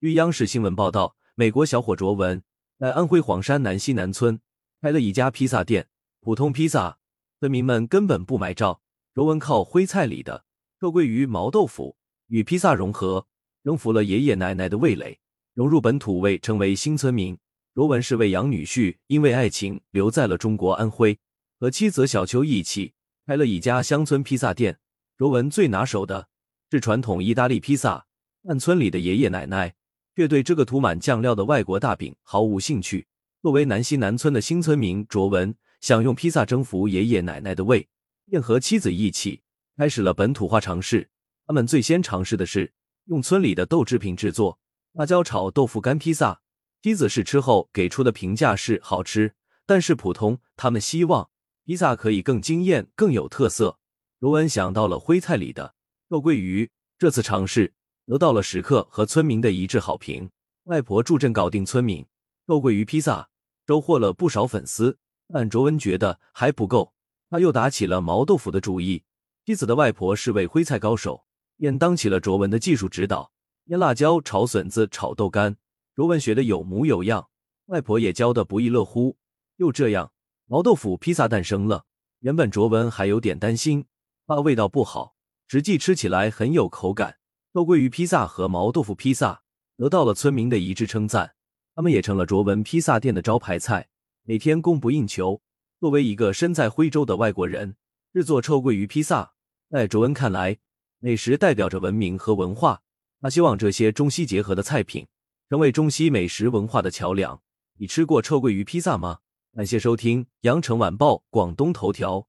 据央视新闻报道，美国小伙卓文在安徽黄山南溪南村开了一家披萨店，普通披萨，村民们根本不买账。卓文靠徽菜里的臭桂鱼、毛豆腐与披萨融合，征服了爷爷奶奶的味蕾，融入本土味，成为新村民。卓文是位养女婿，因为爱情留在了中国安徽，和妻子小秋一起开了一家乡村披萨店。卓文最拿手的是传统意大利披萨，但村里的爷爷奶奶。却对这个涂满酱料的外国大饼毫无兴趣。作为南溪南村的新村民，卓文想用披萨征服爷爷奶奶的胃，便和妻子一起开始了本土化尝试。他们最先尝试的是用村里的豆制品制作辣椒炒豆腐干披萨。妻子试吃后给出的评价是好吃，但是普通。他们希望披萨可以更惊艳、更有特色。卓文想到了徽菜里的肉桂鱼，这次尝试。得到了食客和村民的一致好评。外婆助阵搞定村民，肉桂鱼披萨收获了不少粉丝。但卓文觉得还不够，他又打起了毛豆腐的主意。妻子的外婆是位徽菜高手，便当起了卓文的技术指导，腌辣椒、炒笋子、炒豆干。卓文学的有模有样，外婆也教的不亦乐乎。又这样，毛豆腐披萨诞生了。原本卓文还有点担心，怕味道不好，实际吃起来很有口感。肉桂鱼披萨和毛豆腐披萨得到了村民的一致称赞，他们也成了卓文披萨店的招牌菜，每天供不应求。作为一个身在徽州的外国人，制作臭鳜鱼披萨，在卓文看来，美食代表着文明和文化。他希望这些中西结合的菜品成为中西美食文化的桥梁。你吃过臭鳜鱼披萨吗？感谢收听羊城晚报广东头条。